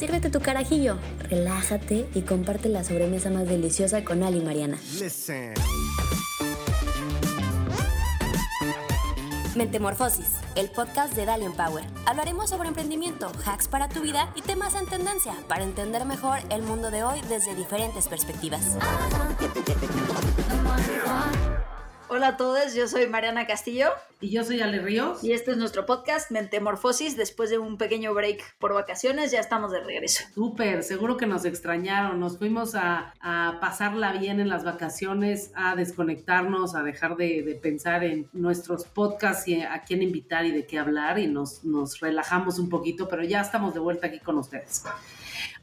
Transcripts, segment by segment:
Sírvete tu carajillo, relájate y comparte la sobremesa más deliciosa con Ali y Mariana. Mentemorfosis, el podcast de Dalian Power. Hablaremos sobre emprendimiento, hacks para tu vida y temas en tendencia para entender mejor el mundo de hoy desde diferentes perspectivas. Hola a todos, yo soy Mariana Castillo. Y yo soy Ale Ríos. Y este es nuestro podcast Mentemorfosis. Después de un pequeño break por vacaciones, ya estamos de regreso. Súper, seguro que nos extrañaron. Nos fuimos a, pasarla bien en las vacaciones, a desconectarnos, a dejar de, pensar en nuestros podcasts y a quién invitar y de qué hablar. Y nos, nos relajamos un poquito, pero ya estamos de vuelta aquí con ustedes.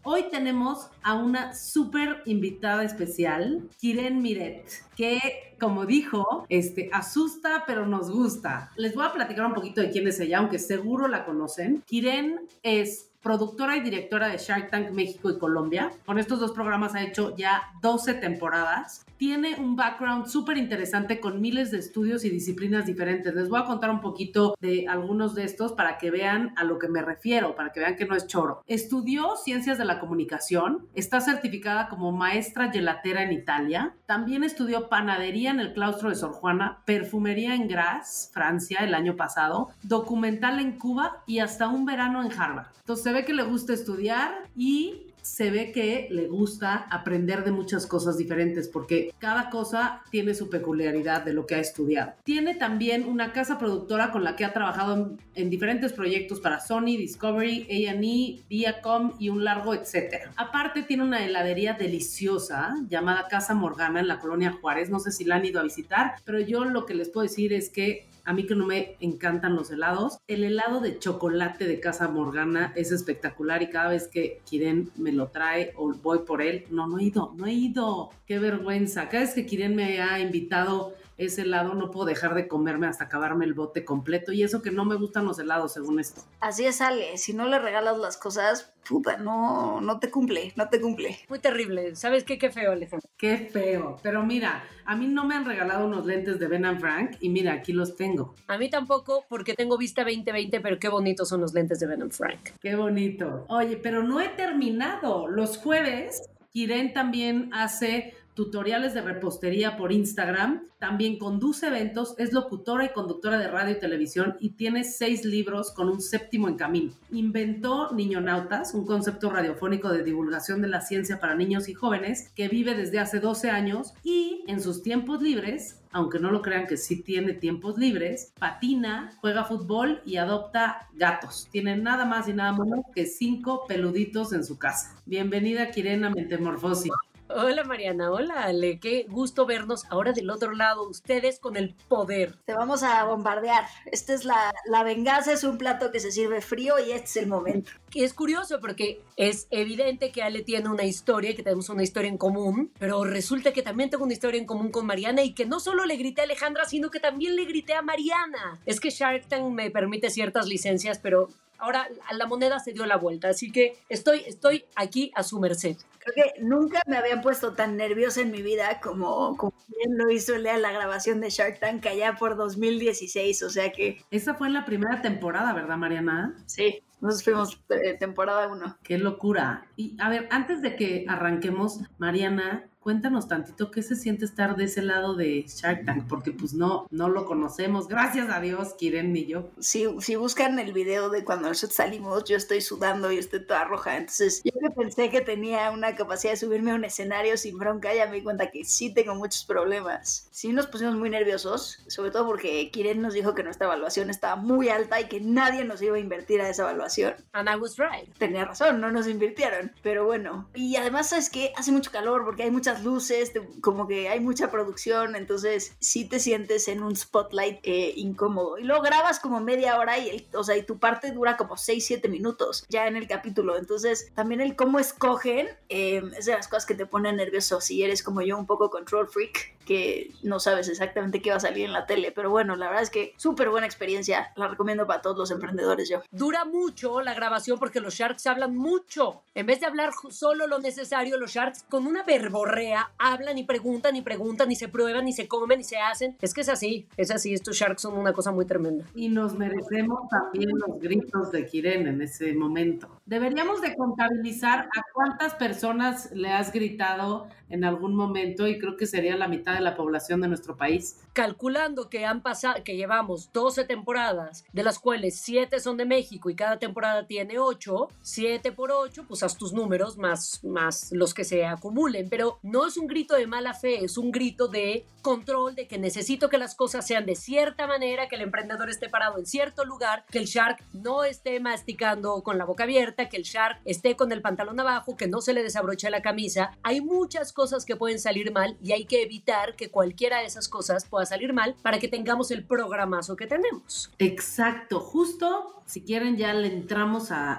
Hoy tenemos a una súper invitada especial, Kiren Miret, que como dijo, este, asusta pero nos gusta. Les voy a platicar un poquito de quién es ella, aunque seguro la conocen. Kiren es productora y directora de Shark Tank México y Colombia. Con estos dos programas ha hecho ya 12 temporadas. Tiene un background súper interesante con miles de estudios y disciplinas diferentes. Les voy a contar un poquito de algunos de estos para que vean a lo que me refiero, para que vean que no es choro. Estudió ciencias de la comunicación, está certificada como maestra gelatera en Italia, también estudió panadería en el claustro de Sor Juana, perfumería en Graz, Francia, el año pasado, documental en Cuba y hasta un verano en Harvard. Entonces se ve que le gusta estudiar y se ve que le gusta aprender de muchas cosas diferentes porque cada cosa tiene su peculiaridad de lo que ha estudiado. Tiene también una casa productora con la que ha trabajado en, diferentes proyectos para Sony, Discovery, A&E, Viacom y un largo etcétera. Aparte tiene una heladería deliciosa llamada Casa Morgana en la colonia Juárez. No sé si la han ido a visitar, pero yo lo que les puedo decir es que a mí que no me encantan los helados, el helado de chocolate de Casa Morgana es espectacular y cada vez que Kiren me lo trae o voy por él, no, no he ido, no he ido. Qué vergüenza. Cada vez que Kiren me ha invitado ese helado no puedo dejar de comerme hasta acabarme el bote completo y eso que no me gustan los helados según esto. Así es Ale, si no le regalas las cosas, puta, no, no te cumple, no te cumple. Muy terrible, ¿sabes qué? Qué feo, Alejandro. Qué feo, pero mira, a mí no me han regalado unos lentes de Ben Frank y mira, aquí los tengo. A mí tampoco porque tengo vista 2020, pero qué bonitos son los lentes de Ben Frank. Qué bonito. Oye, pero no he terminado. Los jueves, Kiren también hace tutoriales de repostería por Instagram, también conduce eventos, es locutora y conductora de radio y televisión y tiene seis libros con un séptimo en camino. Inventó Niñonautas, un concepto radiofónico de divulgación de la ciencia para niños y jóvenes que vive desde hace 12 años y en sus tiempos libres aunque no lo crean que sí tiene tiempos libres, patina, juega fútbol y adopta gatos. Tiene nada más y nada menos que cinco peluditos en su casa. Bienvenida, Kirena Metamorfosis. Hola Mariana, hola Ale, qué gusto vernos ahora del otro lado, ustedes con el poder. Te vamos a bombardear. Esta es la, la venganza, es un plato que se sirve frío y este es el momento. Es curioso porque es evidente que Ale tiene una historia, que tenemos una historia en común, pero resulta que también tengo una historia en común con Mariana y que no solo le grité a Alejandra, sino que también le grité a Mariana. Es que Shark Tank me permite ciertas licencias, pero ahora la moneda se dio la vuelta, así que estoy, estoy aquí a su merced. Creo que nunca me habían puesto tan nerviosa en mi vida como, como bien lo hizo Lea la grabación de Shark Tank allá por 2016, o sea que... Esa fue en la primera temporada, ¿verdad, Mariana? Sí. Nos fuimos eh, temporada 1. Qué locura. Y a ver, antes de que arranquemos, Mariana, cuéntanos tantito qué se siente estar de ese lado de Shark Tank, porque pues no, no lo conocemos. Gracias a Dios, Kiren ni yo. Si, si buscan el video de cuando nosotros salimos, yo estoy sudando y estoy toda roja. Entonces, yo que pensé que tenía una capacidad de subirme a un escenario sin bronca, ya me di cuenta que sí tengo muchos problemas. Sí nos pusimos muy nerviosos, sobre todo porque Kiren nos dijo que nuestra evaluación estaba muy alta y que nadie nos iba a invertir a esa evaluación. And I was right. Tenía razón, no nos invirtieron, pero bueno. Y además, ¿sabes que Hace mucho calor porque hay muchas luces, como que hay mucha producción, entonces sí te sientes en un spotlight eh, incómodo. Y luego grabas como media hora y, o sea, y tu parte dura como 6, 7 minutos ya en el capítulo. Entonces también el cómo escogen eh, es de las cosas que te ponen nervioso si eres como yo un poco control freak que no sabes exactamente qué va a salir en la tele. Pero bueno, la verdad es que súper buena experiencia. La recomiendo para todos los emprendedores yo. Dura mucho la grabación porque los Sharks hablan mucho. En vez de hablar solo lo necesario, los Sharks con una verborrea hablan y preguntan y preguntan y se prueban y se comen y se hacen. Es que es así, es así. Estos Sharks son una cosa muy tremenda. Y nos merecemos también los gritos de Kiren en ese momento. Deberíamos de contabilizar a cuántas personas le has gritado en algún momento y creo que sería la mitad de la población de nuestro país. Calculando que han pasado, que llevamos 12 temporadas, de las cuales 7 son de México y cada temporada tiene 8, 7 por 8, pues haz tus números más, más los que se acumulen. Pero no es un grito de mala fe, es un grito de control, de que necesito que las cosas sean de cierta manera, que el emprendedor esté parado en cierto lugar, que el shark no esté masticando con la boca abierta que el shark esté con el pantalón abajo, que no se le desabroche la camisa. Hay muchas cosas que pueden salir mal y hay que evitar que cualquiera de esas cosas pueda salir mal para que tengamos el programazo que tenemos. Exacto, justo si quieren ya le entramos a,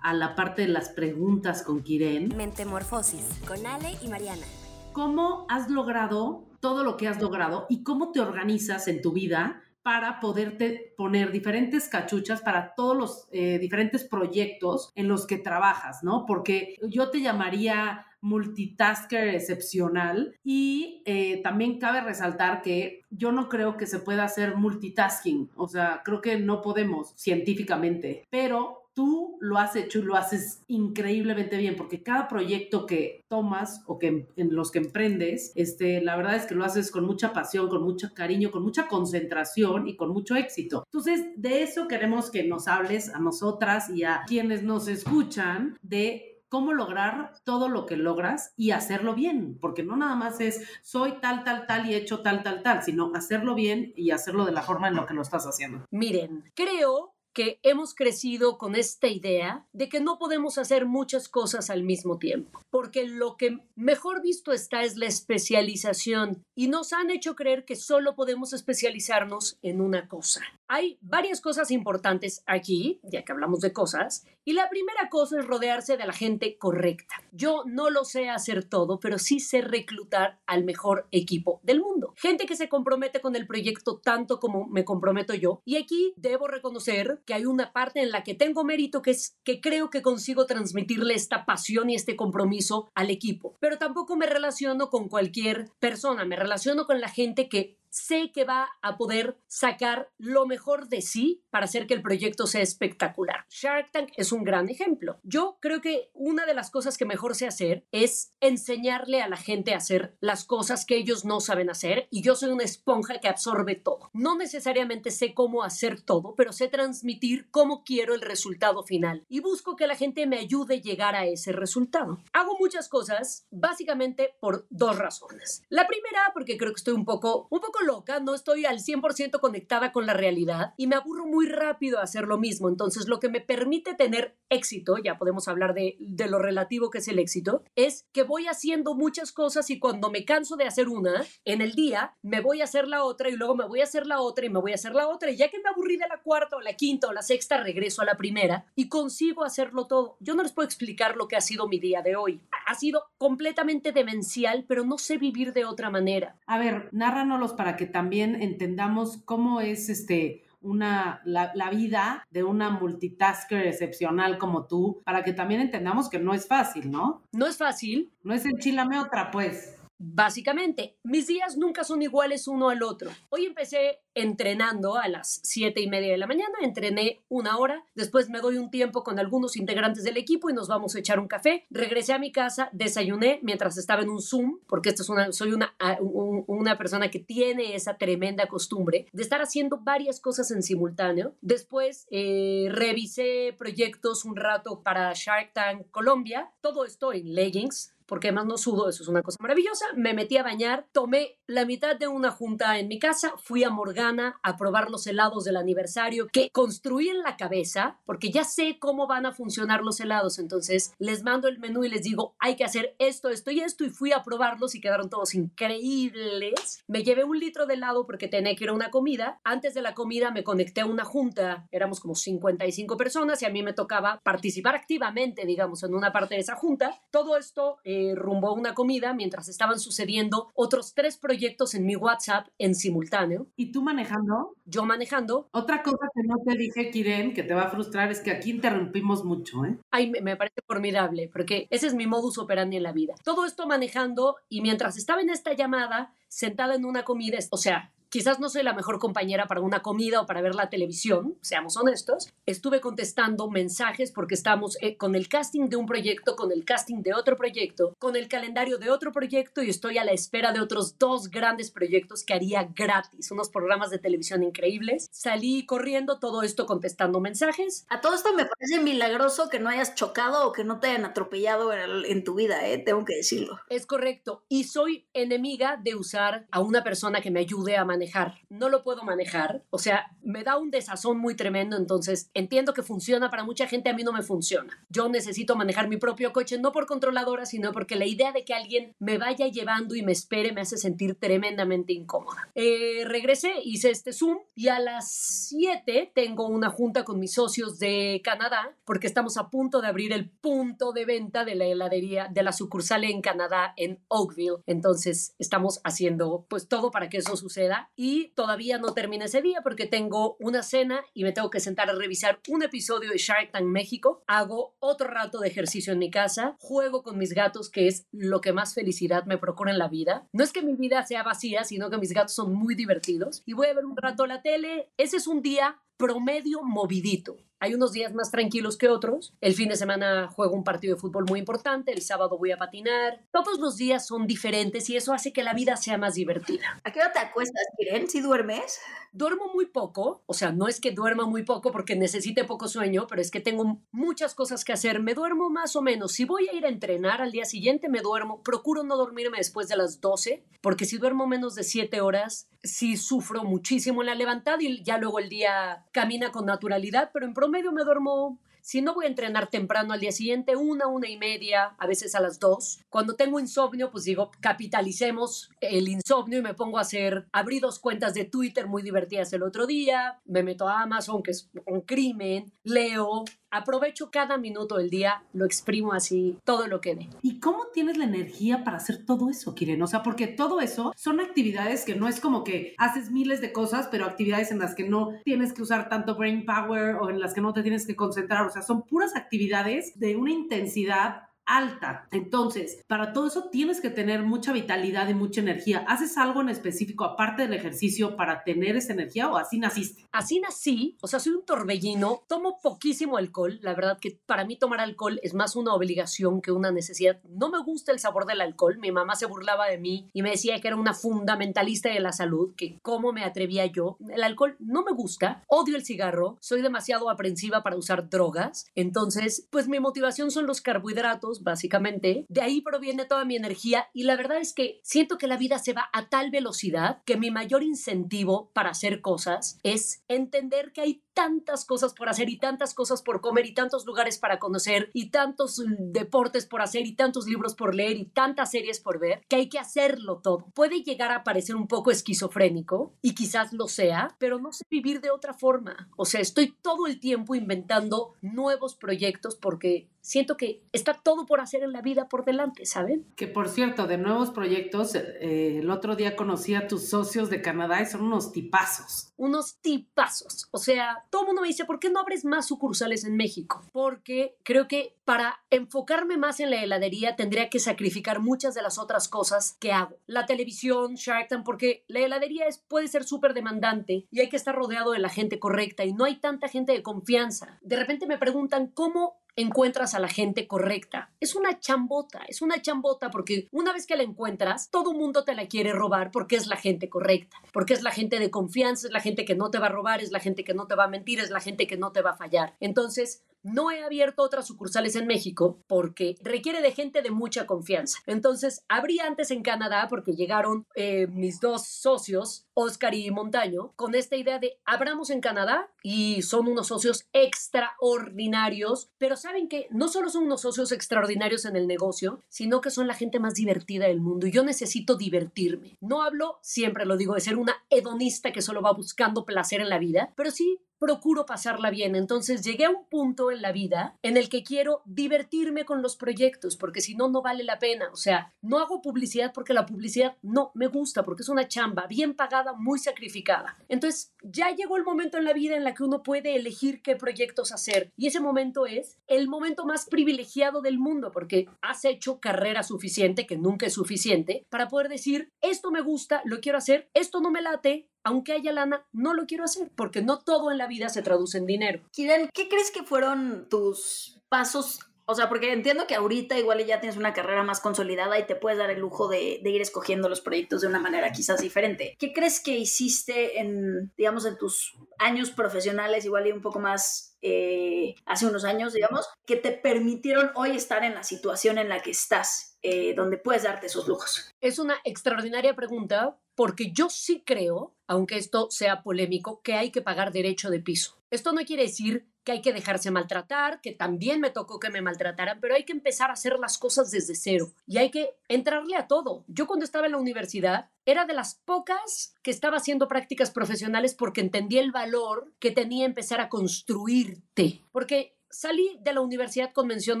a la parte de las preguntas con Kiren. Mentemorfosis con Ale y Mariana. ¿Cómo has logrado todo lo que has logrado y cómo te organizas en tu vida para poderte poner diferentes cachuchas para todos los eh, diferentes proyectos en los que trabajas, ¿no? Porque yo te llamaría multitasker excepcional y eh, también cabe resaltar que yo no creo que se pueda hacer multitasking, o sea, creo que no podemos científicamente, pero tú lo has hecho y lo haces increíblemente bien, porque cada proyecto que tomas o que en los que emprendes, este, la verdad es que lo haces con mucha pasión, con mucho cariño, con mucha concentración y con mucho éxito. Entonces, de eso queremos que nos hables a nosotras y a quienes nos escuchan de cómo lograr todo lo que logras y hacerlo bien, porque no nada más es soy tal, tal, tal y he hecho tal, tal, tal, sino hacerlo bien y hacerlo de la forma en la que lo estás haciendo. Miren, creo que hemos crecido con esta idea de que no podemos hacer muchas cosas al mismo tiempo, porque lo que mejor visto está es la especialización y nos han hecho creer que solo podemos especializarnos en una cosa. Hay varias cosas importantes aquí, ya que hablamos de cosas, y la primera cosa es rodearse de la gente correcta. Yo no lo sé hacer todo, pero sí sé reclutar al mejor equipo del mundo. Gente que se compromete con el proyecto tanto como me comprometo yo. Y aquí debo reconocer que hay una parte en la que tengo mérito, que es que creo que consigo transmitirle esta pasión y este compromiso al equipo. Pero tampoco me relaciono con cualquier persona, me relaciono con la gente que sé que va a poder sacar lo mejor de sí para hacer que el proyecto sea espectacular. Shark Tank es un gran ejemplo. Yo creo que una de las cosas que mejor sé hacer es enseñarle a la gente a hacer las cosas que ellos no saben hacer y yo soy una esponja que absorbe todo. No necesariamente sé cómo hacer todo, pero sé transmitir cómo quiero el resultado final y busco que la gente me ayude a llegar a ese resultado. Hago muchas cosas básicamente por dos razones. La primera porque creo que estoy un poco un poco loca, no estoy al 100% conectada con la realidad y me aburro muy rápido a hacer lo mismo. Entonces, lo que me permite tener éxito, ya podemos hablar de, de lo relativo que es el éxito, es que voy haciendo muchas cosas y cuando me canso de hacer una, en el día me voy a hacer la otra y luego me voy a hacer la otra y me voy a hacer la otra y ya que me aburrí de la cuarta o la quinta o la sexta, regreso a la primera y consigo hacerlo todo. Yo no les puedo explicar lo que ha sido mi día de hoy. Ha sido completamente demencial, pero no sé vivir de otra manera. A ver, nárranos para que también entendamos cómo es este una, la, la, vida de una multitasker excepcional como tú, para que también entendamos que no es fácil, ¿no? No es fácil. No es enchilame otra, pues. Básicamente, mis días nunca son iguales uno al otro. Hoy empecé entrenando a las siete y media de la mañana, entrené una hora, después me doy un tiempo con algunos integrantes del equipo y nos vamos a echar un café. Regresé a mi casa, desayuné mientras estaba en un Zoom, porque esto es una, soy una, una persona que tiene esa tremenda costumbre de estar haciendo varias cosas en simultáneo. Después eh, revisé proyectos un rato para Shark Tank Colombia, todo esto en leggings, porque además no sudo, eso es una cosa maravillosa. Me metí a bañar, tomé la mitad de una junta en mi casa, fui a Morgana a probar los helados del aniversario que construí en la cabeza, porque ya sé cómo van a funcionar los helados, entonces les mando el menú y les digo, hay que hacer esto, esto y esto, y fui a probarlos y quedaron todos increíbles. Me llevé un litro de helado porque tenía que ir a una comida. Antes de la comida me conecté a una junta, éramos como 55 personas y a mí me tocaba participar activamente, digamos, en una parte de esa junta. Todo esto... Eh, rumbo a una comida mientras estaban sucediendo otros tres proyectos en mi WhatsApp en simultáneo. ¿Y tú manejando? Yo manejando. Otra cosa que no te dije, Kiren, que te va a frustrar es que aquí interrumpimos mucho, ¿eh? Ay, me parece formidable, porque ese es mi modus operandi en la vida. Todo esto manejando y mientras estaba en esta llamada, sentada en una comida, o sea, quizás no soy la mejor compañera para una comida o para ver la televisión, seamos honestos. Estuve contestando mensajes porque estamos eh, con el casting de un proyecto, con el casting de otro proyecto, con el calendario de otro proyecto y estoy a la espera de otros dos grandes proyectos que haría gratis, unos programas de televisión increíbles. Salí corriendo todo esto contestando mensajes. A todo esto me parece milagroso que no hayas chocado o que no te hayan atropellado en, en tu vida, ¿eh? tengo que decirlo. Es correcto. Y soy enemiga de usar a una persona que me ayude a manejar. No lo puedo manejar. O sea, me da un desazón muy tremendo. Entonces, entiendo que funciona para mucha gente, a mí no me funciona. Yo necesito manejar mi propio coche, no por controladora, sino porque la idea de que alguien me vaya llevando y me espere me hace sentir tremendamente incómoda. Eh, regresé, hice este Zoom y a las 7 tengo una junta con mis socios de Canadá porque estamos a punto de abrir el punto de venta de la heladería, de la sucursal en Canadá, en Oakville. Entonces, estamos haciendo pues todo para que eso suceda y todavía no termina ese día porque tengo una cena y me tengo que sentar a revisar un episodio de Shark Tank México. Hago otro rato de ejercicio en mi casa, juego con mis gatos, que es lo que más felicidad me procura en la vida. No es que mi vida sea vacía, sino que mis gatos son muy divertidos. Y voy a ver un rato la tele. Ese es un día promedio movidito. Hay unos días más tranquilos que otros. El fin de semana juego un partido de fútbol muy importante, el sábado voy a patinar. Todos los días son diferentes y eso hace que la vida sea más divertida. ¿A qué hora te acuestas, Kiren? ¿Si duermes? Duermo muy poco, o sea, no es que duerma muy poco porque necesite poco sueño, pero es que tengo muchas cosas que hacer. Me duermo más o menos. Si voy a ir a entrenar al día siguiente, me duermo. Procuro no dormirme después de las 12, porque si duermo menos de 7 horas, sí sufro muchísimo en la levantada y ya luego el día camina con naturalidad, pero en promedio me duermo si no voy a entrenar temprano al día siguiente, una, una y media, a veces a las dos. Cuando tengo insomnio, pues digo, capitalicemos el insomnio y me pongo a hacer, abrí dos cuentas de Twitter muy divertidas el otro día, me meto a Amazon, que es un crimen, leo, aprovecho cada minuto del día, lo exprimo así, todo lo que dé. ¿Y cómo tienes la energía para hacer todo eso, Kiren? O sea, porque todo eso son actividades que no es como que haces miles de cosas, pero actividades en las que no tienes que usar tanto brain power o en las que no te tienes que concentrar. O sea, son puras actividades de una intensidad alta. Entonces, para todo eso tienes que tener mucha vitalidad y mucha energía. ¿Haces algo en específico aparte del ejercicio para tener esa energía o así naciste? Así nací, o sea, soy un torbellino, tomo poquísimo alcohol, la verdad que para mí tomar alcohol es más una obligación que una necesidad. No me gusta el sabor del alcohol, mi mamá se burlaba de mí y me decía que era una fundamentalista de la salud, que cómo me atrevía yo. El alcohol no me gusta, odio el cigarro, soy demasiado aprensiva para usar drogas, entonces, pues mi motivación son los carbohidratos básicamente. De ahí proviene toda mi energía y la verdad es que siento que la vida se va a tal velocidad que mi mayor incentivo para hacer cosas es entender que hay tantas cosas por hacer y tantas cosas por comer y tantos lugares para conocer y tantos mm, deportes por hacer y tantos libros por leer y tantas series por ver que hay que hacerlo todo. Puede llegar a parecer un poco esquizofrénico y quizás lo sea, pero no sé vivir de otra forma. O sea, estoy todo el tiempo inventando nuevos proyectos porque siento que está todo por hacer en la vida por delante, ¿saben? Que por cierto, de nuevos proyectos, eh, el otro día conocí a tus socios de Canadá y son unos tipazos. Unos tipazos. O sea, todo el mundo me dice, ¿por qué no abres más sucursales en México? Porque creo que para enfocarme más en la heladería tendría que sacrificar muchas de las otras cosas que hago. La televisión, Shark Tank, porque la heladería es, puede ser súper demandante y hay que estar rodeado de la gente correcta y no hay tanta gente de confianza. De repente me preguntan, ¿cómo encuentras a la gente correcta. Es una chambota, es una chambota porque una vez que la encuentras, todo mundo te la quiere robar porque es la gente correcta, porque es la gente de confianza, es la gente que no te va a robar, es la gente que no te va a mentir, es la gente que no te va a fallar. Entonces, no he abierto otras sucursales en México porque requiere de gente de mucha confianza. Entonces, abrí antes en Canadá porque llegaron eh, mis dos socios, Oscar y Montaño, con esta idea de abramos en Canadá y son unos socios extraordinarios, pero saben que no solo son unos socios extraordinarios en el negocio, sino que son la gente más divertida del mundo y yo necesito divertirme. No hablo, siempre lo digo, de ser una hedonista que solo va buscando placer en la vida, pero sí procuro pasarla bien. Entonces llegué a un punto en la vida en el que quiero divertirme con los proyectos, porque si no, no vale la pena. O sea, no hago publicidad porque la publicidad no me gusta, porque es una chamba bien pagada, muy sacrificada. Entonces ya llegó el momento en la vida en la que uno puede elegir qué proyectos hacer. Y ese momento es el momento más privilegiado del mundo, porque has hecho carrera suficiente, que nunca es suficiente, para poder decir, esto me gusta, lo quiero hacer, esto no me late, aunque haya lana, no lo quiero hacer, porque no todo en la vida se traduce en dinero. Kiran, ¿qué crees que fueron tus pasos o sea, porque entiendo que ahorita igual ya tienes una carrera más consolidada y te puedes dar el lujo de, ir escogiendo los proyectos de una manera quizás diferente. ¿Qué crees que hiciste en, digamos, en tus años profesionales, igual y un poco más eh, hace unos años, digamos, que te permitieron hoy estar en la situación en la que estás, eh, donde puedes darte esos lujos? Es una extraordinaria pregunta porque yo sí creo, aunque esto sea polémico, que hay que pagar derecho de piso. Esto no quiere decir que hay que dejarse maltratar, que también me tocó que me maltrataran, pero hay que empezar a hacer las cosas desde cero y hay que entrarle a todo. Yo cuando estaba en la universidad era de las pocas que estaba haciendo prácticas profesionales porque entendí el valor que tenía empezar a construirte, porque salí de la universidad con mención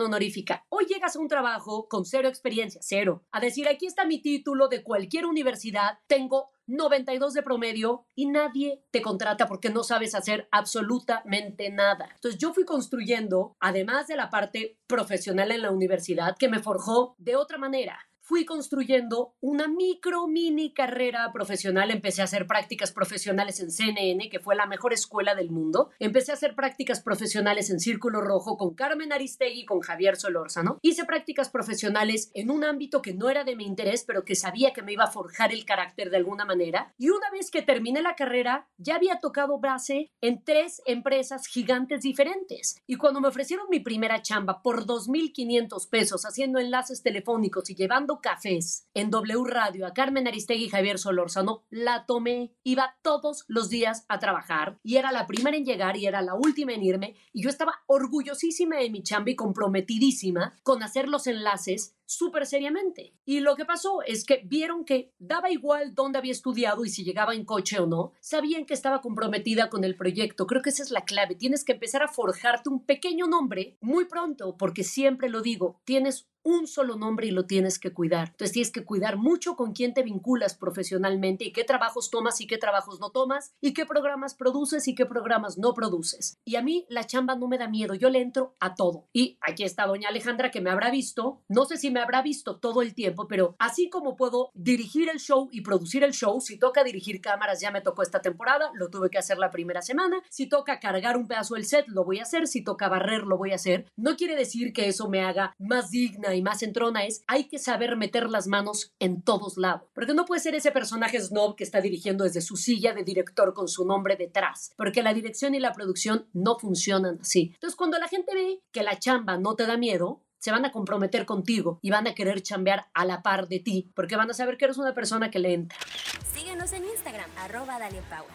honorífica. Hoy llegas a un trabajo con cero experiencia, cero, a decir, aquí está mi título de cualquier universidad, tengo 92 de promedio y nadie te contrata porque no sabes hacer absolutamente nada. Entonces yo fui construyendo, además de la parte profesional en la universidad, que me forjó de otra manera fui construyendo una micro mini carrera profesional. Empecé a hacer prácticas profesionales en CNN, que fue la mejor escuela del mundo. Empecé a hacer prácticas profesionales en Círculo Rojo con Carmen Aristegui y con Javier Solórzano. Hice prácticas profesionales en un ámbito que no era de mi interés, pero que sabía que me iba a forjar el carácter de alguna manera. Y una vez que terminé la carrera, ya había tocado base en tres empresas gigantes diferentes. Y cuando me ofrecieron mi primera chamba por 2.500 pesos haciendo enlaces telefónicos y llevando cafés en W Radio a Carmen Aristegui y Javier Solórzano, la tomé. Iba todos los días a trabajar y era la primera en llegar y era la última en irme y yo estaba orgullosísima de mi chamba y comprometidísima con hacer los enlaces súper seriamente. Y lo que pasó es que vieron que daba igual dónde había estudiado y si llegaba en coche o no, sabían que estaba comprometida con el proyecto. Creo que esa es la clave. Tienes que empezar a forjarte un pequeño nombre muy pronto, porque siempre lo digo, tienes un solo nombre y lo tienes que cuidar. Entonces tienes que cuidar mucho con quién te vinculas profesionalmente y qué trabajos tomas y qué trabajos no tomas y qué programas produces y qué programas no produces. Y a mí la chamba no me da miedo, yo le entro a todo. Y aquí está doña Alejandra que me habrá visto, no sé si me habrá visto todo el tiempo, pero así como puedo dirigir el show y producir el show, si toca dirigir cámaras ya me tocó esta temporada, lo tuve que hacer la primera semana, si toca cargar un pedazo del set, lo voy a hacer, si toca barrer, lo voy a hacer. No quiere decir que eso me haga más digna y más entrona es, hay que saber meter las manos en todos lados, porque no puede ser ese personaje snob que está dirigiendo desde su silla de director con su nombre detrás, porque la dirección y la producción no funcionan así. Entonces, cuando la gente ve que la chamba no te da miedo, se van a comprometer contigo y van a querer chambear a la par de ti, porque van a saber que eres una persona que le entra. Síguenos en Instagram, arroba Power.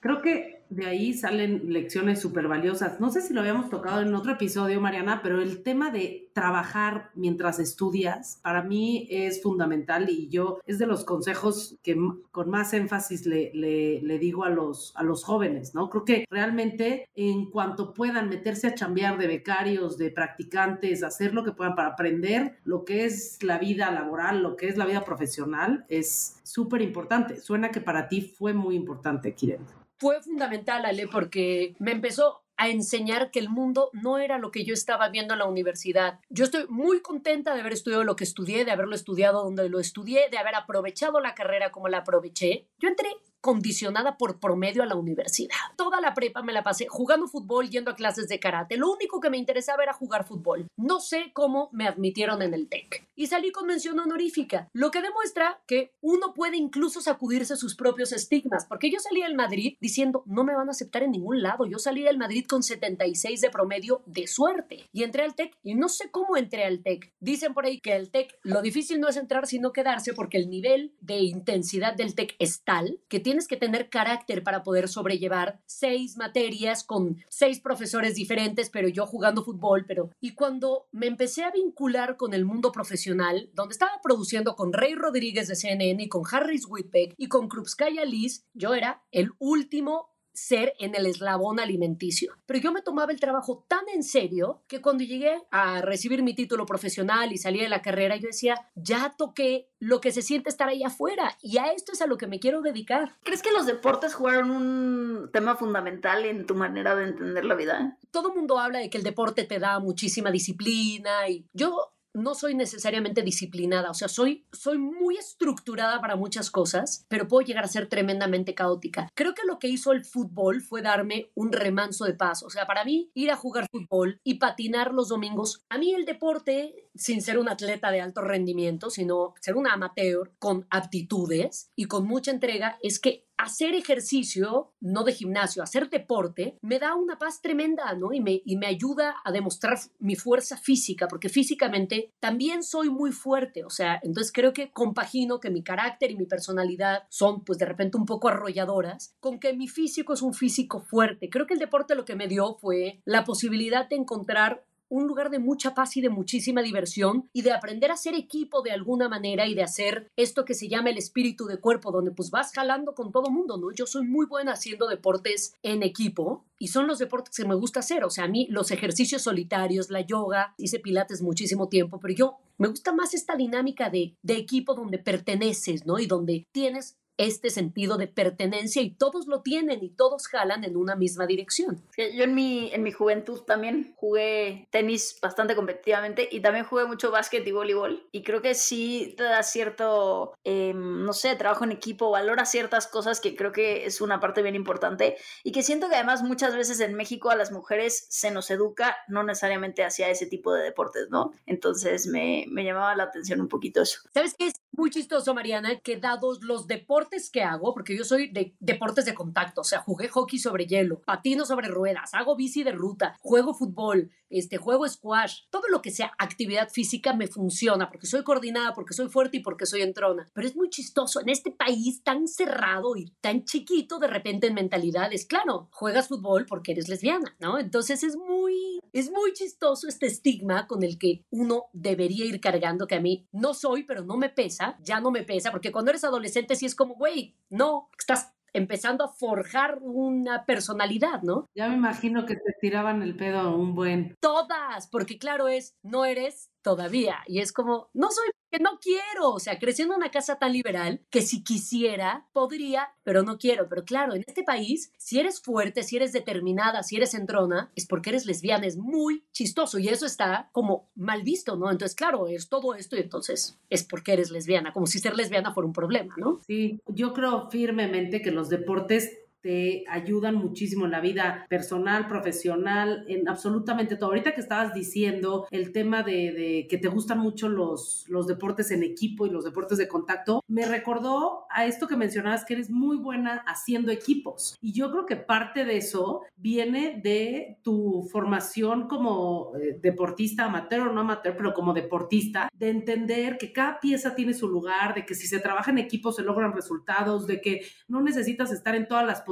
Creo que de ahí salen lecciones súper valiosas. No sé si lo habíamos tocado en otro episodio, Mariana, pero el tema de trabajar mientras estudias para mí es fundamental y yo es de los consejos que con más énfasis le, le, digo a los, a los jóvenes, ¿no? Creo que realmente en cuanto puedan meterse a chambear de becarios, de practicantes, hacer lo que puedan para aprender lo que es la vida laboral, lo que es la vida profesional, es súper importante. Suena que para ti fue muy importante, Kiren fue fundamental, Ale, porque me empezó a enseñar que el mundo no era lo que yo estaba viendo en la universidad. Yo estoy muy contenta de haber estudiado lo que estudié, de haberlo estudiado donde lo estudié, de haber aprovechado la carrera como la aproveché. Yo entré condicionada por promedio a la universidad. Toda la prepa me la pasé jugando fútbol, yendo a clases de karate. Lo único que me interesaba era jugar fútbol. No sé cómo me admitieron en el TEC. Y salí con mención honorífica, lo que demuestra que uno puede incluso sacudirse sus propios estigmas, porque yo salí del Madrid diciendo, no me van a aceptar en ningún lado. Yo salí del Madrid con 76 de promedio de suerte. Y entré al TEC y no sé cómo entré al TEC. Dicen por ahí que el TEC, lo difícil no es entrar, sino quedarse, porque el nivel de intensidad del TEC es tal que tiene tienes que tener carácter para poder sobrellevar seis materias con seis profesores diferentes, pero yo jugando fútbol, pero... Y cuando me empecé a vincular con el mundo profesional, donde estaba produciendo con Rey Rodríguez de CNN y con Harris Whitbeck y con Krupskaya Liz, yo era el último ser en el eslabón alimenticio. Pero yo me tomaba el trabajo tan en serio que cuando llegué a recibir mi título profesional y salí de la carrera, yo decía, ya toqué lo que se siente estar ahí afuera y a esto es a lo que me quiero dedicar. ¿Crees que los deportes jugaron un tema fundamental en tu manera de entender la vida? Todo el mundo habla de que el deporte te da muchísima disciplina y yo no soy necesariamente disciplinada, o sea, soy, soy muy estructurada para muchas cosas, pero puedo llegar a ser tremendamente caótica. Creo que lo que hizo el fútbol fue darme un remanso de paz, o sea, para mí ir a jugar fútbol y patinar los domingos, a mí el deporte, sin ser un atleta de alto rendimiento, sino ser un amateur con aptitudes y con mucha entrega, es que hacer ejercicio, no de gimnasio, hacer deporte, me da una paz tremenda, ¿no? Y me, y me ayuda a demostrar mi fuerza física, porque físicamente también soy muy fuerte, o sea, entonces creo que compagino que mi carácter y mi personalidad son, pues de repente, un poco arrolladoras, con que mi físico es un físico fuerte. Creo que el deporte lo que me dio fue la posibilidad de encontrar un lugar de mucha paz y de muchísima diversión y de aprender a ser equipo de alguna manera y de hacer esto que se llama el espíritu de cuerpo, donde pues vas jalando con todo mundo, ¿no? Yo soy muy buena haciendo deportes en equipo y son los deportes que me gusta hacer, o sea, a mí los ejercicios solitarios, la yoga, hice pilates muchísimo tiempo, pero yo me gusta más esta dinámica de, de equipo donde perteneces, ¿no? Y donde tienes este sentido de pertenencia y todos lo tienen y todos jalan en una misma dirección. Yo en mi, en mi juventud también jugué tenis bastante competitivamente y también jugué mucho básquet y voleibol y creo que sí te da cierto, em, no sé, trabajo en equipo, valora ciertas cosas que creo que es una parte bien importante y que siento que además muchas veces en México a las mujeres se nos educa no necesariamente hacia ese tipo de deportes, ¿no? Entonces me, me llamaba la atención un poquito eso. ¿Sabes qué es muy chistoso, Mariana? Que dados los deportes que hago, porque yo soy de deportes de contacto, o sea, jugué hockey sobre hielo, patino sobre ruedas, hago bici de ruta, juego fútbol, este, juego squash, todo lo que sea actividad física me funciona, porque soy coordinada, porque soy fuerte y porque soy entrona. Pero es muy chistoso, en este país tan cerrado y tan chiquito de repente en mentalidades, claro, juegas fútbol porque eres lesbiana, ¿no? Entonces es muy, es muy chistoso este estigma con el que uno debería ir cargando, que a mí no soy, pero no me pesa, ya no me pesa, porque cuando eres adolescente sí es como, güey, no, estás empezando a forjar una personalidad, ¿no? Ya me imagino que te tiraban el pedo a un buen. Todas, porque claro es, no eres todavía. Y es como, no soy que no quiero, o sea, creciendo en una casa tan liberal que si quisiera, podría, pero no quiero. Pero claro, en este país, si eres fuerte, si eres determinada, si eres entrona, es porque eres lesbiana, es muy chistoso y eso está como mal visto, ¿no? Entonces, claro, es todo esto y entonces es porque eres lesbiana, como si ser lesbiana fuera un problema, ¿no? Sí, yo creo firmemente que los deportes te ayudan muchísimo en la vida personal, profesional, en absolutamente todo. Ahorita que estabas diciendo el tema de, que te gustan mucho los, los deportes en equipo y los deportes de contacto, me recordó a esto que mencionabas que eres muy buena haciendo equipos. Y yo creo que parte de eso viene de tu formación como eh, deportista amateur o no amateur, pero como deportista, de entender que cada pieza tiene su lugar, de que si se trabaja en equipo se logran resultados, de que no necesitas estar en todas las posiciones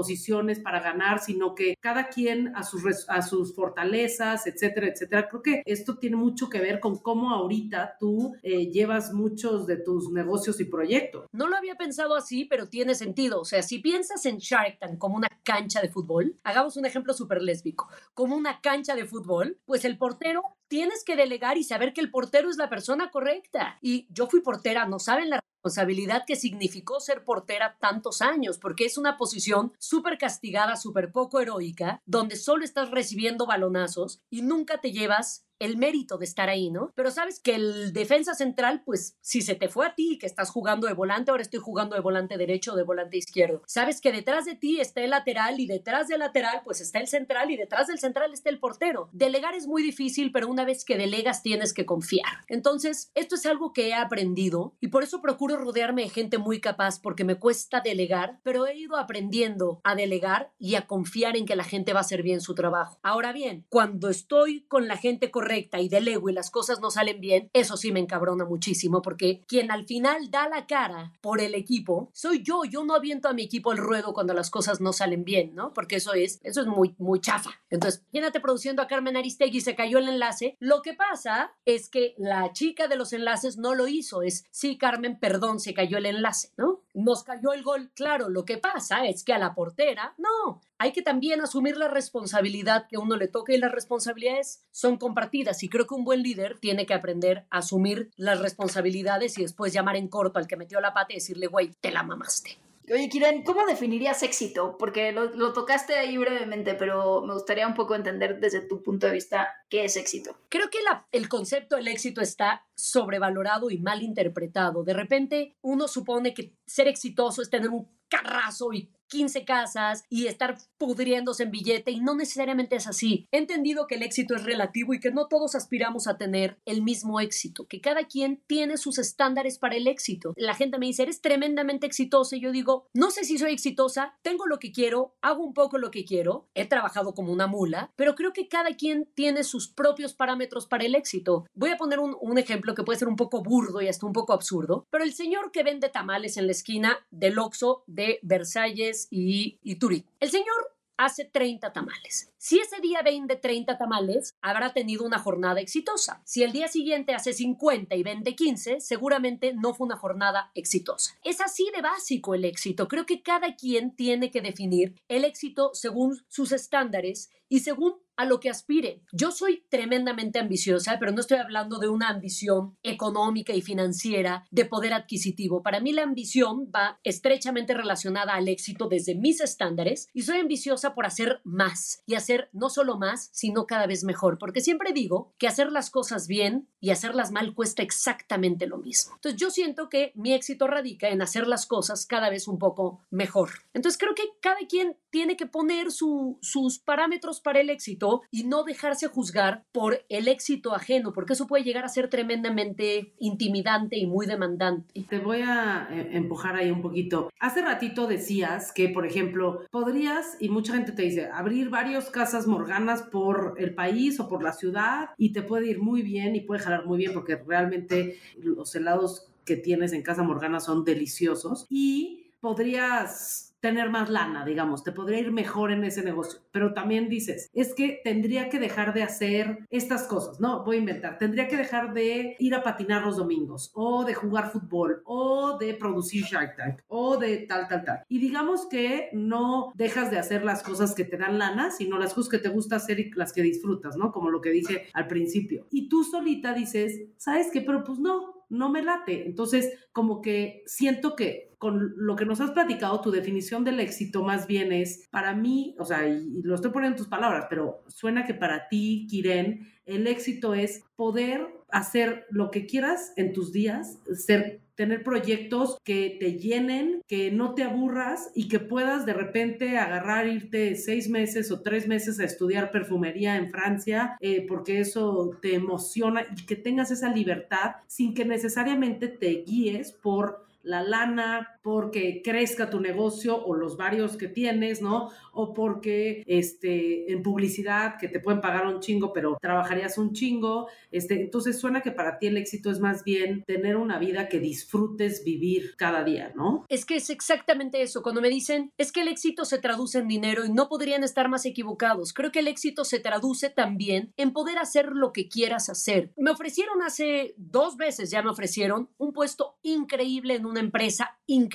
para ganar, sino que cada quien a sus, a sus fortalezas, etcétera, etcétera. Creo que esto tiene mucho que ver con cómo ahorita tú eh, llevas muchos de tus negocios y proyectos. No lo había pensado así, pero tiene sentido. O sea, si piensas en Shark Tank como una cancha de fútbol, hagamos un ejemplo súper lésbico, como una cancha de fútbol, pues el portero tienes que delegar y saber que el portero es la persona correcta. Y yo fui portera, no saben la responsabilidad que significó ser portera tantos años, porque es una posición súper castigada, súper poco heroica, donde solo estás recibiendo balonazos y nunca te llevas el mérito de estar ahí, ¿no? Pero sabes que el defensa central, pues si se te fue a ti, que estás jugando de volante, ahora estoy jugando de volante derecho o de volante izquierdo. Sabes que detrás de ti está el lateral y detrás del lateral, pues está el central y detrás del central está el portero. Delegar es muy difícil, pero una vez que delegas tienes que confiar. Entonces, esto es algo que he aprendido y por eso procuro rodearme de gente muy capaz porque me cuesta delegar, pero he ido aprendiendo a delegar y a confiar en que la gente va a hacer bien su trabajo. Ahora bien, cuando estoy con la gente correcta, y del ego y las cosas no salen bien, eso sí me encabrona muchísimo porque quien al final da la cara por el equipo soy yo. Yo no aviento a mi equipo el ruedo cuando las cosas no salen bien, ¿no? Porque eso es, eso es muy, muy chafa. Entonces, imagínate produciendo a Carmen Aristegui se cayó el enlace. Lo que pasa es que la chica de los enlaces no lo hizo. Es, sí, Carmen, perdón, se cayó el enlace, ¿no? Nos cayó el gol. Claro, lo que pasa es que a la portera, no, hay que también asumir la responsabilidad que uno le toca y las responsabilidades son compartidas y creo que un buen líder tiene que aprender a asumir las responsabilidades y después llamar en corto al que metió la pata y decirle, güey, te la mamaste. Oye, Kiran, ¿cómo definirías éxito? Porque lo, tocaste ahí brevemente, pero me gustaría un poco entender desde tu punto de vista qué es éxito. Creo que el concepto del éxito está sobrevalorado y mal interpretado. De repente uno supone que ser exitoso es tener un carrazo y 15 casas y estar pudriéndose en billete y no necesariamente es así. He entendido que el éxito es relativo y que no todos aspiramos a tener el mismo éxito, que cada quien tiene sus estándares para el éxito. La gente me dice, eres tremendamente exitosa y yo digo, no sé si soy exitosa, tengo lo que quiero, hago un poco lo que quiero, he trabajado como una mula, pero creo que cada quien tiene sus propios parámetros para el éxito. Voy a poner un, un ejemplo que puede ser un poco burdo y hasta un poco absurdo, pero el señor que vende tamales en la esquina del Oxxo de Versalles y, y El señor hace 30 tamales. Si ese día vende 30 tamales, habrá tenido una jornada exitosa. Si el día siguiente hace 50 y vende 15, seguramente no fue una jornada exitosa. Es así de básico el éxito. Creo que cada quien tiene que definir el éxito según sus estándares y según a lo que aspire. Yo soy tremendamente ambiciosa, pero no estoy hablando de una ambición económica y financiera de poder adquisitivo. Para mí la ambición va estrechamente relacionada al éxito desde mis estándares y soy ambiciosa por hacer más y hacer no solo más, sino cada vez mejor, porque siempre digo que hacer las cosas bien y hacerlas mal cuesta exactamente lo mismo. Entonces yo siento que mi éxito radica en hacer las cosas cada vez un poco mejor. Entonces creo que cada quien tiene que poner sus parámetros para el éxito y no dejarse juzgar por el éxito ajeno, porque eso puede llegar a ser tremendamente intimidante y muy demandante. Te voy a eh, empujar ahí un poquito. Hace ratito decías que, por ejemplo, podrías, y mucha gente te dice, abrir varios casas morganas por el país o por la ciudad y te puede ir muy bien y puede muy bien porque realmente los helados que tienes en Casa Morgana son deliciosos. Y podrías tener más lana, digamos, te podría ir mejor en ese negocio. Pero también dices, es que tendría que dejar de hacer estas cosas, ¿no? Voy a inventar, tendría que dejar de ir a patinar los domingos, o de jugar fútbol, o de producir Shark Tank, o de tal, tal, tal. Y digamos que no dejas de hacer las cosas que te dan lana, sino las cosas que te gusta hacer y las que disfrutas, ¿no? Como lo que dije al principio. Y tú solita dices, ¿sabes qué? Pero pues no, no me late. Entonces, como que siento que con lo que nos has platicado, tu definición del éxito más bien es, para mí, o sea, y, lo estoy poniendo en tus palabras, pero suena que para ti, Kiren, el éxito es poder hacer lo que quieras en tus días, ser tener proyectos que te llenen, que no te aburras y que puedas de repente agarrar, irte seis meses o tres meses a estudiar perfumería en Francia, eh, porque eso te emociona y que tengas esa libertad sin que necesariamente te guíes por la lana, porque crezca tu negocio o los varios que tienes, ¿no? O porque este, en publicidad que te pueden pagar un chingo, pero trabajarías un chingo. Este, entonces suena que para ti el éxito es más bien tener una vida que disfrutes vivir cada día, ¿no? Es que es exactamente eso. Cuando me dicen, es que el éxito se traduce en dinero y no podrían estar más equivocados. Creo que el éxito se traduce también en poder hacer lo que quieras hacer. Me ofrecieron hace dos veces, ya me ofrecieron un puesto increíble en una empresa increíble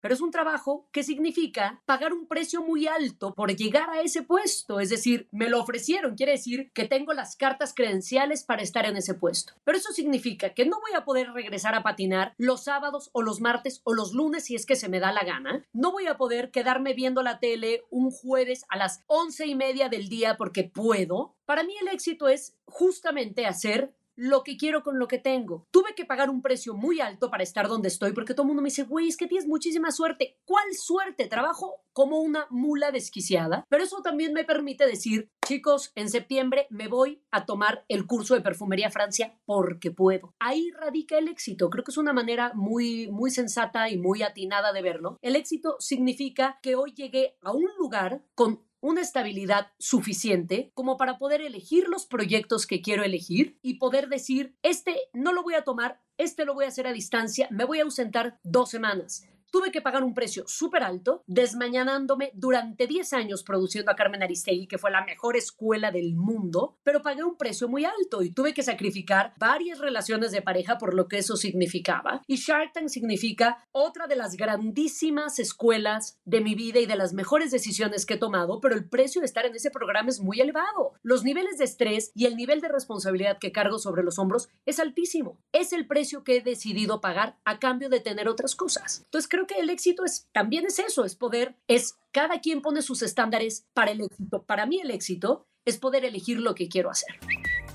pero es un trabajo que significa pagar un precio muy alto por llegar a ese puesto. Es decir, me lo ofrecieron, quiere decir que tengo las cartas credenciales para estar en ese puesto. Pero eso significa que no voy a poder regresar a patinar los sábados o los martes o los lunes si es que se me da la gana. No voy a poder quedarme viendo la tele un jueves a las once y media del día porque puedo. Para mí el éxito es justamente hacer lo que quiero con lo que tengo. Tuve que pagar un precio muy alto para estar donde estoy porque todo el mundo me dice, güey, es que tienes muchísima suerte. ¿Cuál suerte? Trabajo como una mula desquiciada, pero eso también me permite decir, chicos, en septiembre me voy a tomar el curso de perfumería Francia porque puedo. Ahí radica el éxito. Creo que es una manera muy, muy sensata y muy atinada de verlo. El éxito significa que hoy llegué a un lugar con una estabilidad suficiente como para poder elegir los proyectos que quiero elegir y poder decir, este no lo voy a tomar, este lo voy a hacer a distancia, me voy a ausentar dos semanas. Tuve que pagar un precio súper alto, desmañanándome durante 10 años produciendo a Carmen Aristegui, que fue la mejor escuela del mundo, pero pagué un precio muy alto y tuve que sacrificar varias relaciones de pareja por lo que eso significaba. Y Shark Tank significa otra de las grandísimas escuelas de mi vida y de las mejores decisiones que he tomado, pero el precio de estar en ese programa es muy elevado. Los niveles de estrés y el nivel de responsabilidad que cargo sobre los hombros es altísimo. Es el precio que he decidido pagar a cambio de tener otras cosas. Entonces creo creo que el éxito es también es eso, es poder, es cada quien pone sus estándares para el éxito. Para mí el éxito es poder elegir lo que quiero hacer.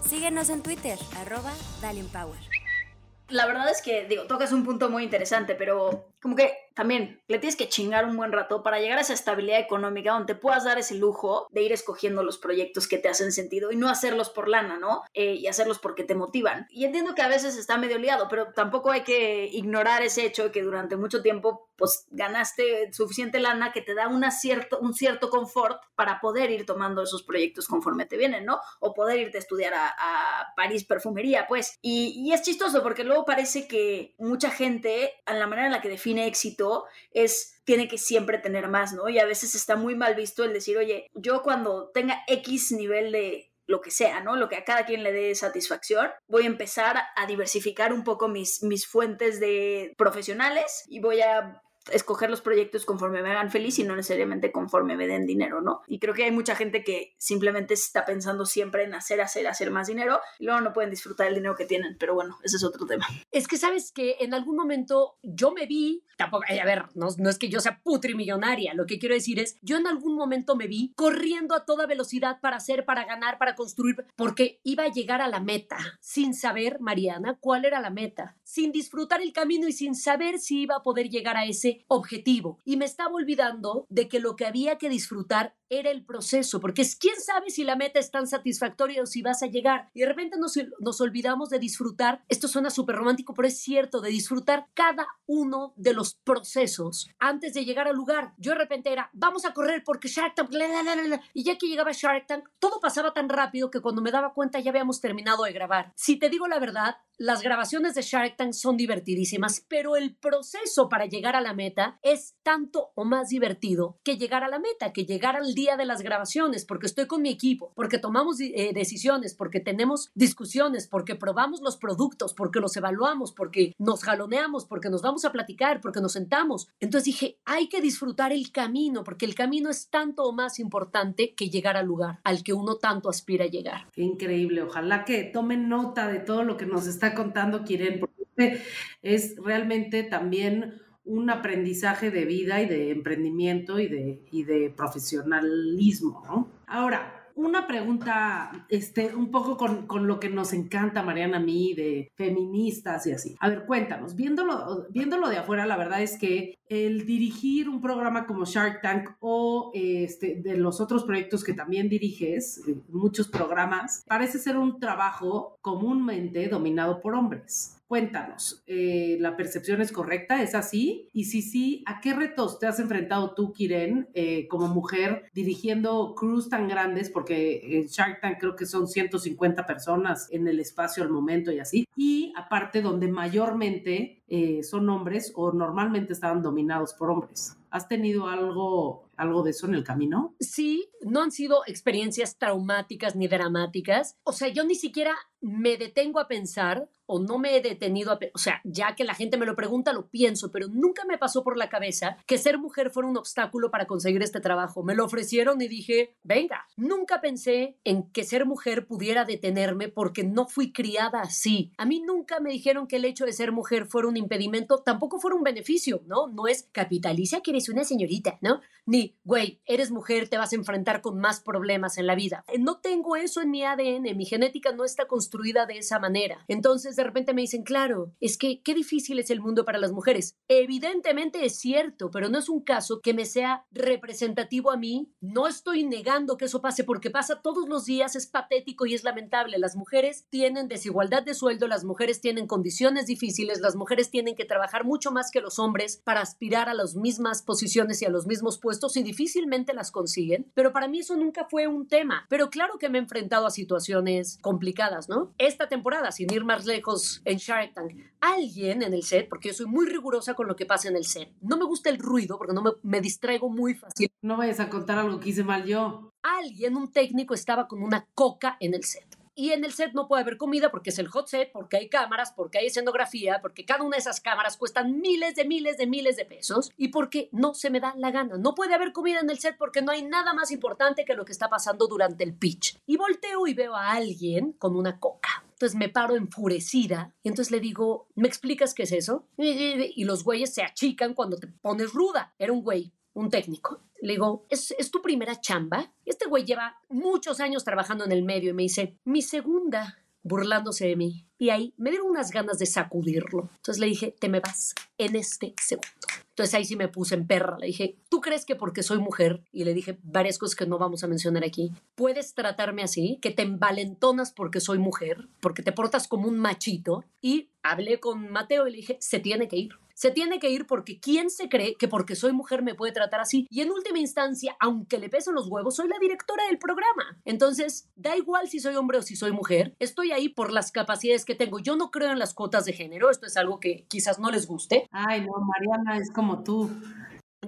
Síguenos en Twitter, arroba Power. La verdad es que, digo, tocas un punto muy interesante, pero como que también le tienes que chingar un buen rato para llegar a esa estabilidad económica donde te puedas dar ese lujo de ir escogiendo los proyectos que te hacen sentido y no hacerlos por lana, ¿no? Eh, y hacerlos porque te motivan. Y entiendo que a veces está medio liado, pero tampoco hay que ignorar ese hecho de que durante mucho tiempo pues ganaste suficiente lana que te da una cierto, un cierto confort para poder ir tomando esos proyectos conforme te vienen, ¿no? O poder irte a estudiar a, París perfumería, pues. Y, y es chistoso porque luego parece que mucha gente, en la manera en la que define éxito, es tiene que siempre tener más, ¿no? Y a veces está muy mal visto el decir, oye, yo cuando tenga X nivel de lo que sea, ¿no? Lo que a cada quien le dé satisfacción. Voy a empezar a diversificar un poco mis, mis fuentes de profesionales y voy a escoger los proyectos conforme me hagan feliz y no necesariamente conforme me den dinero, ¿no? Y creo que hay mucha gente que simplemente está pensando siempre en hacer, hacer, hacer más dinero y luego no pueden disfrutar el dinero que tienen, pero bueno, ese es otro tema. Es que sabes que en algún momento yo me vi, tampoco, a ver, no, no es que yo sea putrimillonaria, lo que quiero decir es, yo en algún momento me vi corriendo a toda velocidad para hacer, para ganar, para construir, porque iba a llegar a la meta, sin saber, Mariana, cuál era la meta, sin disfrutar el camino y sin saber si iba a poder llegar a ese objetivo. Y me estaba olvidando de que lo que había que disfrutar era el proceso, porque es quién sabe si la meta es tan satisfactoria o si vas a llegar. Y de repente nos, nos olvidamos de disfrutar, esto suena súper romántico, pero es cierto, de disfrutar cada uno de los procesos antes de llegar al lugar. Yo de repente era, vamos a correr porque Shark Tank, y ya que llegaba Shark Tank, todo pasaba tan rápido que cuando me daba cuenta ya habíamos terminado de grabar. Si te digo la verdad, las grabaciones de Shark Tank son divertidísimas, pero el proceso para llegar a la meta es tanto o más divertido que llegar a la meta, que llegar al día de las grabaciones, porque estoy con mi equipo, porque tomamos eh, decisiones, porque tenemos discusiones, porque probamos los productos, porque los evaluamos, porque nos jaloneamos, porque nos vamos a platicar, porque nos sentamos. Entonces dije, hay que disfrutar el camino, porque el camino es tanto o más importante que llegar al lugar al que uno tanto aspira a llegar. Qué increíble, ojalá que tomen nota de todo lo que nos está contando Kiren, porque es realmente también un aprendizaje de vida y de emprendimiento y de, y de profesionalismo, ¿no? Ahora, una pregunta, este, un poco con, con, lo que nos encanta, Mariana, a mí, de feministas y así. A ver, cuéntanos, viéndolo, viéndolo de afuera, la verdad es que el dirigir un programa como Shark Tank o este, de los otros proyectos que también diriges, eh, muchos programas, parece ser un trabajo comúnmente dominado por hombres. Cuéntanos, eh, ¿la percepción es correcta? ¿Es así? Y si sí, ¿a qué retos te has enfrentado tú, Kiren, eh, como mujer, dirigiendo crews tan grandes? Porque en Shark Tank creo que son 150 personas en el espacio al momento y así. Y aparte, donde mayormente eh, son hombres o normalmente estaban dominados por hombres. ¿Has tenido algo, algo de eso en el camino? Sí, no han sido experiencias traumáticas ni dramáticas. O sea, yo ni siquiera me detengo a pensar o no me he detenido a... O sea, ya que la gente me lo pregunta, lo pienso, pero nunca me pasó por la cabeza que ser mujer fuera un obstáculo para conseguir este trabajo. Me lo ofrecieron y dije, venga, nunca pensé en que ser mujer pudiera detenerme porque no fui criada así. A mí nunca me dijeron que el hecho de ser mujer fuera un impedimento, tampoco fuera un beneficio, ¿no? No es capitaliza que eres una señorita, ¿no? Ni, güey, eres mujer, te vas a enfrentar con más problemas en la vida. No tengo eso en mi ADN, mi genética no está construida de esa manera. Entonces, de repente me dicen, claro, es que qué difícil es el mundo para las mujeres. Evidentemente es cierto, pero no es un caso que me sea representativo a mí. No estoy negando que eso pase porque pasa todos los días, es patético y es lamentable. Las mujeres tienen desigualdad de sueldo, las mujeres tienen condiciones difíciles, las mujeres tienen que trabajar mucho más que los hombres para aspirar a las mismas posiciones y a los mismos puestos y difícilmente las consiguen. Pero para mí eso nunca fue un tema. Pero claro que me he enfrentado a situaciones complicadas, ¿no? Esta temporada, sin ir más lejos, en Shark Tank, alguien en el set, porque yo soy muy rigurosa con lo que pasa en el set, no me gusta el ruido porque no me, me distraigo muy fácil. No vayas a contar algo que hice mal yo. Alguien, un técnico, estaba con una coca en el set y en el set no puede haber comida porque es el hot set, porque hay cámaras, porque hay escenografía, porque cada una de esas cámaras cuestan miles de miles de miles de pesos y porque no se me da la gana. No puede haber comida en el set porque no hay nada más importante que lo que está pasando durante el pitch. Y volteo y veo a alguien con una coca. Entonces me paro enfurecida y entonces le digo, ¿me explicas qué es eso? Y los güeyes se achican cuando te pones ruda. Era un güey, un técnico. Le digo, ¿es, ¿es tu primera chamba? Este güey lleva muchos años trabajando en el medio y me dice, mi segunda, burlándose de mí. Y ahí me dieron unas ganas de sacudirlo. Entonces le dije, te me vas en este segundo. Entonces ahí sí me puse en perra. Le dije, ¿tú crees que porque soy mujer? Y le dije varias cosas que no vamos a mencionar aquí. ¿Puedes tratarme así? Que te envalentonas porque soy mujer, porque te portas como un machito. Y hablé con Mateo y le dije, se tiene que ir se tiene que ir porque ¿quién se cree que porque soy mujer me puede tratar así? Y en última instancia, aunque le pesen los huevos, soy la directora del programa. Entonces, da igual si soy hombre o si soy mujer, estoy ahí por las capacidades que tengo. Yo no creo en las cuotas de género, esto es algo que quizás no les guste. Ay, no, Mariana es como tú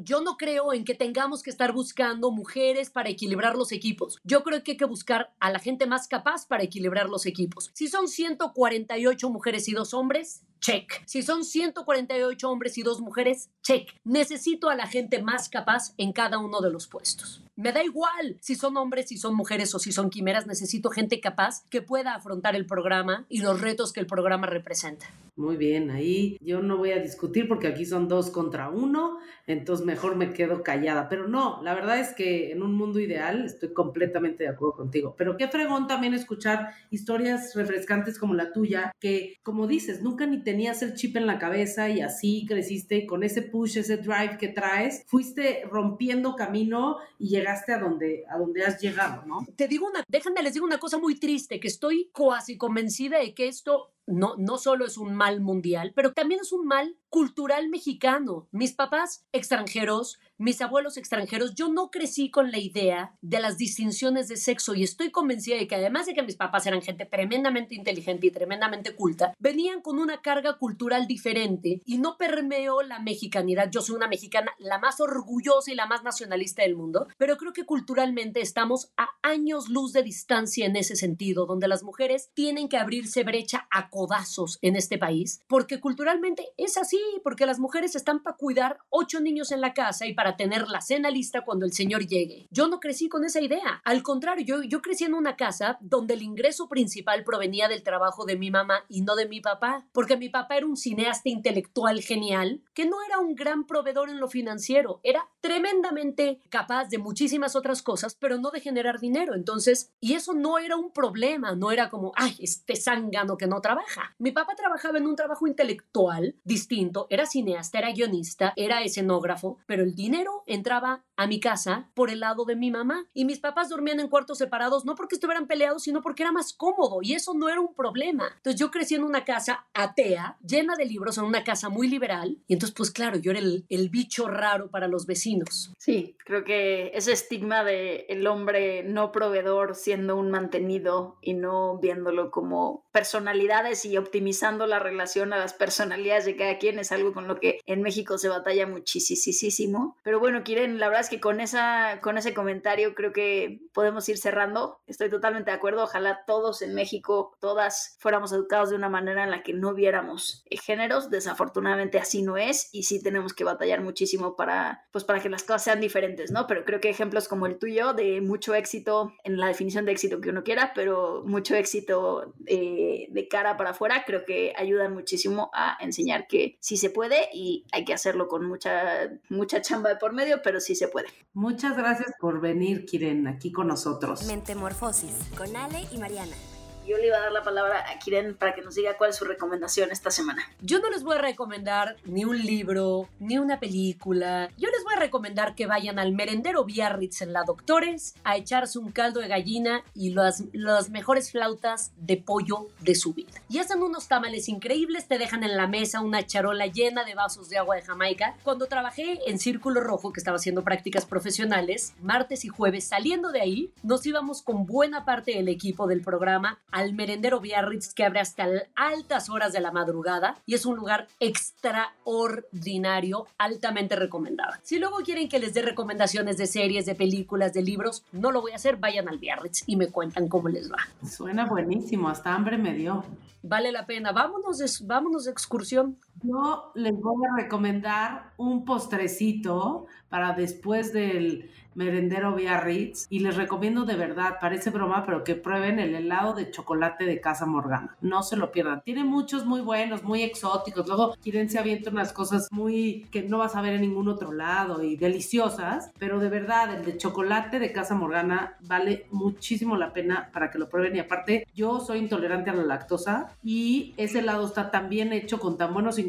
yo no creo en que tengamos que estar buscando mujeres para equilibrar los equipos. Yo creo que hay que buscar a la gente más capaz para equilibrar los equipos. Si son 148 mujeres y dos hombres, check. Si son 148 hombres y dos mujeres, check. Necesito a la gente más capaz en cada uno de los puestos. Me da igual si son hombres, si son mujeres o si son quimeras, necesito gente capaz que pueda afrontar el programa y los retos que el programa representa. Muy bien, ahí yo no voy a discutir porque aquí son dos contra uno, entonces mejor me quedo callada. Pero no, la verdad es que en un mundo ideal estoy completamente de acuerdo contigo. Pero qué fregón también escuchar historias refrescantes como la tuya, que como dices, nunca ni tenías el chip en la cabeza y así creciste con ese push, ese drive que traes, fuiste rompiendo camino y llegaste a donde, a donde has llegado, ¿no? Te digo una, déjenme les digo una cosa muy triste, que estoy casi convencida de que esto no, no solo es un mal mundial, pero también es un mal cultural mexicano. Mis papás extranjeros, mis abuelos extranjeros, yo no crecí con la idea de las distinciones de sexo y estoy convencida de que además de que mis papás eran gente tremendamente inteligente y tremendamente culta, venían con una carga cultural diferente y no permeó la mexicanidad. Yo soy una mexicana la más orgullosa y la más nacionalista del mundo, pero creo que culturalmente estamos a años luz de distancia en ese sentido, donde las mujeres tienen que abrirse brecha a codazos en este país, porque culturalmente es así, porque las mujeres están para cuidar ocho niños en la casa y para tener la cena lista cuando el señor llegue. Yo no crecí con esa idea. Al contrario, yo, yo crecí en una casa donde el ingreso principal provenía del trabajo de mi mamá y no de mi papá, porque mi papá era un cineasta intelectual genial, que no era un gran proveedor en lo financiero, era tremendamente capaz de muchísimas otras cosas, pero no de generar dinero. Entonces, y eso no era un problema, no era como, ay, este zángano que no trabaja mi papá trabajaba en un trabajo intelectual distinto, era cineasta, era guionista, era escenógrafo, pero el dinero entraba a mi casa por el lado de mi mamá y mis papás dormían en cuartos separados no porque estuvieran peleados, sino porque era más cómodo y eso no era un problema. Entonces yo crecí en una casa atea, llena de libros, en una casa muy liberal y entonces pues claro, yo era el, el bicho raro para los vecinos. Sí, creo que ese estigma de el hombre no proveedor siendo un mantenido y no viéndolo como personalidades y optimizando la relación a las personalidades de cada quien es algo con lo que en México se batalla muchísimo. Pero bueno, Kiren, la verdad es que con, esa, con ese comentario creo que podemos ir cerrando. Estoy totalmente de acuerdo. Ojalá todos en México, todas fuéramos educados de una manera en la que no viéramos géneros. Desafortunadamente así no es y sí tenemos que batallar muchísimo para, pues, para que las cosas sean diferentes, ¿no? Pero creo que ejemplos como el tuyo de mucho éxito en la definición de éxito que uno quiera, pero mucho éxito eh, de cara para afuera, creo que ayudan muchísimo a enseñar que sí se puede y hay que hacerlo con mucha, mucha chamba de por medio, pero sí se puede. Muchas gracias por venir, Kiren, aquí con nosotros. Mentemorfosis, con Ale y Mariana yo le iba a dar la palabra a Kiren para que nos diga cuál es su recomendación esta semana. Yo no les voy a recomendar ni un libro, ni una película. Yo les voy a recomendar que vayan al merendero Biarritz en la Doctores a echarse un caldo de gallina y las, las mejores flautas de pollo de su vida. Y hacen unos tamales increíbles, te dejan en la mesa una charola llena de vasos de agua de Jamaica. Cuando trabajé en Círculo Rojo, que estaba haciendo prácticas profesionales, martes y jueves, saliendo de ahí, nos íbamos con buena parte del equipo del programa al merendero Biarritz que abre hasta altas horas de la madrugada y es un lugar extraordinario, altamente recomendado. Si luego quieren que les dé recomendaciones de series, de películas, de libros, no lo voy a hacer, vayan al Biarritz y me cuentan cómo les va. Suena buenísimo, hasta hambre me dio. Vale la pena, vámonos de, vámonos de excursión. Yo les voy a recomendar un postrecito para después del merendero Biarritz y les recomiendo de verdad, parece broma, pero que prueben el helado de chocolate de Casa Morgana. No se lo pierdan. Tiene muchos muy buenos, muy exóticos. Luego quieren se avienta unas cosas muy que no vas a ver en ningún otro lado y deliciosas, pero de verdad el de chocolate de Casa Morgana vale muchísimo la pena para que lo prueben y aparte yo soy intolerante a la lactosa y ese helado está tan bien hecho con tan buenos ingredientes,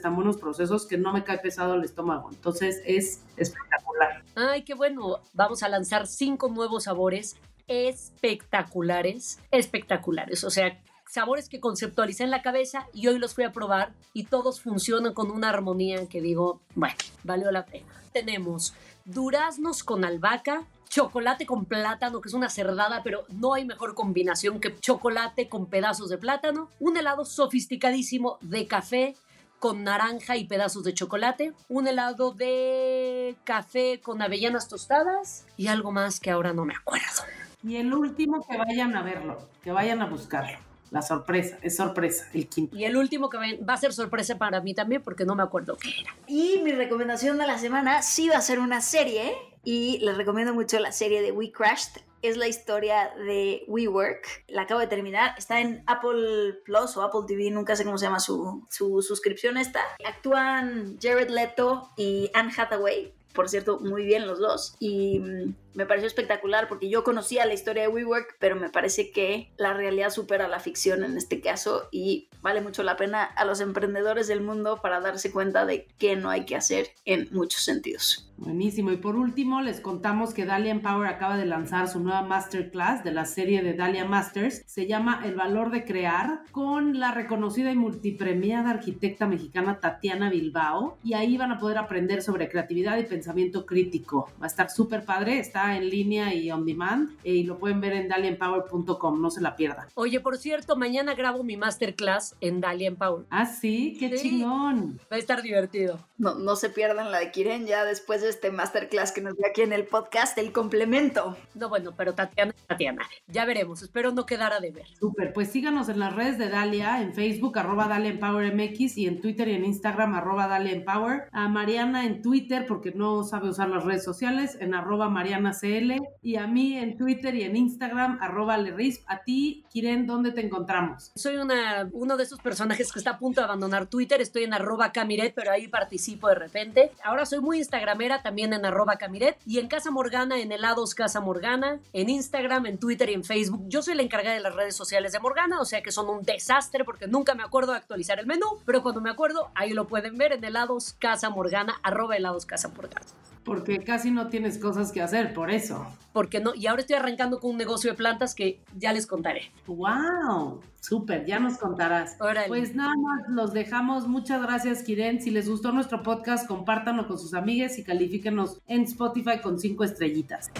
tan buenos procesos que no me cae pesado el estómago. Entonces es espectacular. Ay, qué bueno. Vamos a lanzar cinco nuevos sabores espectaculares, espectaculares. O sea, sabores que conceptualicé en la cabeza y hoy los fui a probar y todos funcionan con una armonía que digo, bueno, valió la pena. Tenemos duraznos con albahaca, chocolate con plátano, que es una cerdada, pero no hay mejor combinación que chocolate con pedazos de plátano, un helado sofisticadísimo de café con naranja y pedazos de chocolate, un helado de café con avellanas tostadas y algo más que ahora no me acuerdo. Y el último que vayan a verlo, que vayan a buscarlo. La sorpresa, es sorpresa, el quinto. Y el último que va a ser sorpresa para mí también porque no me acuerdo qué era. Y mi recomendación de la semana sí va a ser una serie y les recomiendo mucho la serie de We Crashed. Es la historia de WeWork. La acabo de terminar. Está en Apple Plus o Apple TV, nunca sé cómo se llama su, su suscripción esta. Actúan Jared Leto y Anne Hathaway. Por cierto, muy bien los dos. Y mm, me pareció espectacular porque yo conocía la historia de WeWork, pero me parece que la realidad supera la ficción en este caso y vale mucho la pena a los emprendedores del mundo para darse cuenta de qué no hay que hacer en muchos sentidos. Buenísimo. Y por último, les contamos que Dalia Empower acaba de lanzar su nueva masterclass de la serie de Dalia Masters. Se llama El valor de crear con la reconocida y multipremiada arquitecta mexicana Tatiana Bilbao. Y ahí van a poder aprender sobre creatividad y pensamiento crítico. Va a estar súper padre. Está en línea y on demand. Eh, y lo pueden ver en daliaempower.com. No se la pierdan. Oye, por cierto, mañana grabo mi masterclass en Dalia Empower. Ah, sí, qué chingón. Va a estar divertido. No, no se pierdan la de Kiren ya después de este masterclass que nos dio aquí en el podcast, el complemento. No, bueno, pero Tatiana, Tatiana, ya veremos, espero no quedara de ver. Súper, pues síganos en las redes de Dalia, en Facebook, arroba Dalia Empower MX, y en Twitter y en Instagram, arroba Dalia Empower. A Mariana en Twitter, porque no sabe usar las redes sociales, en arroba Mariana CL, y a mí en Twitter y en Instagram, arroba Lerisp. A ti, Kiren, ¿dónde te encontramos? Soy una, uno de esos personajes que está a punto de abandonar Twitter, estoy en arroba Camiret, pero ahí participo de repente. Ahora soy muy instagramera, también en arroba Camiret, y en Casa Morgana, en helados Casa Morgana, en Instagram, en Twitter y en Facebook. Yo soy la encargada de las redes sociales de Morgana, o sea que son un desastre porque nunca me acuerdo de actualizar el menú, pero cuando me acuerdo, ahí lo pueden ver en helados Casa Morgana, arroba helados Casa Morgana. Porque casi no tienes cosas que hacer, por eso. Porque no, y ahora estoy arrancando con un negocio de plantas que ya les contaré. ¡Wow! Súper, ya nos contarás. Órale. Pues nada más los dejamos. Muchas gracias, Kiren. Si les gustó nuestro podcast, compártanlo con sus amigas y califíquenos en Spotify con cinco estrellitas.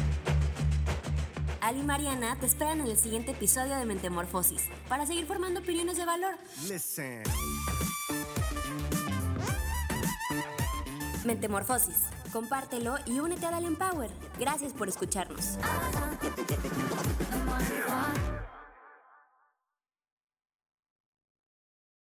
Ali y Mariana te esperan en el siguiente episodio de Mentemorfosis para seguir formando opiniones de valor. Listen. Mentemorfosis. Compártelo y únete a Dalian Power. Gracias por escucharnos.